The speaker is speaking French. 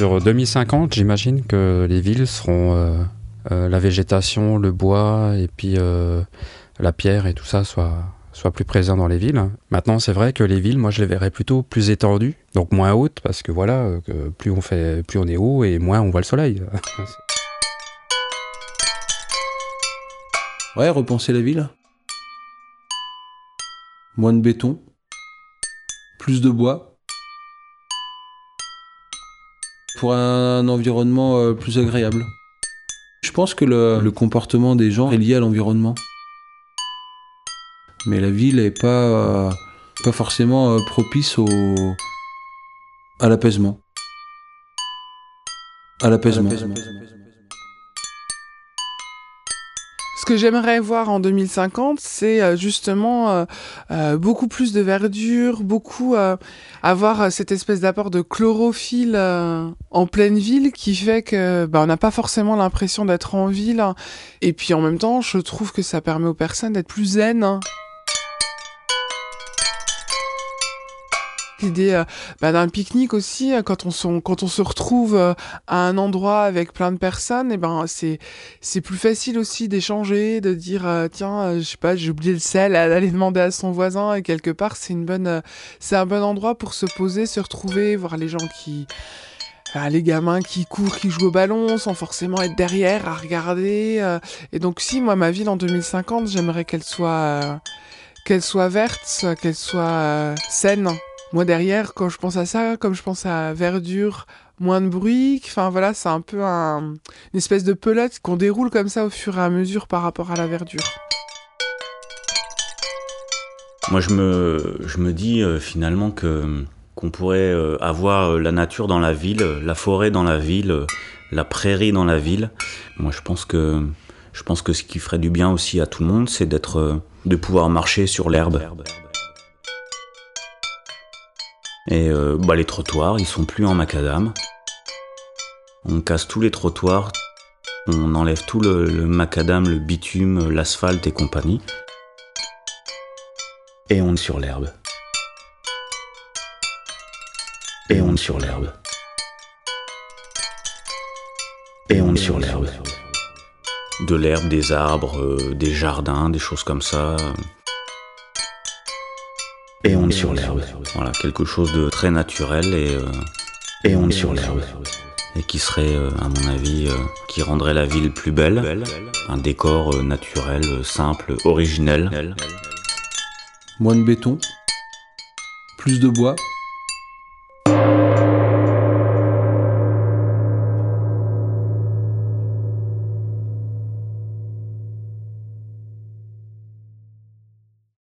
Sur 2050, j'imagine que les villes seront euh, euh, la végétation, le bois et puis euh, la pierre et tout ça soit plus présent dans les villes. Maintenant, c'est vrai que les villes, moi, je les verrais plutôt plus étendues, donc moins hautes, parce que voilà, plus on fait, plus on est haut et moins on voit le soleil. Ouais, repenser la ville. Moins de béton. Plus de bois. Pour un environnement euh, plus agréable. Je pense que le, le comportement des gens est lié à l'environnement. Mais la ville est pas, euh, pas forcément euh, propice au, à l'apaisement. À l'apaisement. Que j'aimerais voir en 2050, c'est euh, justement euh, euh, beaucoup plus de verdure, beaucoup euh, avoir euh, cette espèce d'apport de chlorophylle euh, en pleine ville qui fait que bah, on n'a pas forcément l'impression d'être en ville. Et puis en même temps, je trouve que ça permet aux personnes d'être plus zen. L'idée euh, bah, d'un pique-nique aussi, euh, quand on, se, quand on se retrouve euh, à un endroit avec plein de personnes, et ben c'est c'est plus facile aussi d'échanger, de dire tiens, je sais pas, j'ai oublié le sel, d'aller demander à son voisin et quelque part c'est une bonne c'est un bon endroit pour se poser, se retrouver, voir les gens qui les gamins qui courent, qui jouent au ballon sans forcément être derrière à regarder et donc si moi ma ville en 2050, j'aimerais qu'elle soit qu'elle soit verte, qu'elle soit saine. Moi derrière quand je pense à ça, comme je pense à verdure, moins de bruit, enfin voilà, c'est un peu un, une espèce de pelote qu'on déroule comme ça au fur et à mesure par rapport à la verdure. Moi, je me, dis euh, finalement qu'on pourrait euh, avoir euh, la nature dans la ville, la forêt dans la ville, la prairie dans la ville. Moi, je pense que je pense que ce qui ferait du bien aussi à tout le monde, c'est d'être, de pouvoir marcher sur l'herbe. Et euh, bah, les trottoirs, ils sont plus en macadam. On casse tous les trottoirs, on enlève tout le, le macadam, le bitume, l'asphalte et compagnie. Et on est sur l'herbe. Et on est sur l'herbe. Et on est sur l'herbe. De l'herbe, des arbres, euh, des jardins, des choses comme ça. Et on est sur l'herbe. Voilà, quelque chose de très naturel et, euh, et on est sur l'herbe. Et qui serait, euh, à mon avis, euh, qui rendrait la ville plus belle. Un décor euh, naturel, euh, simple, originel. Moins de béton. Plus de bois.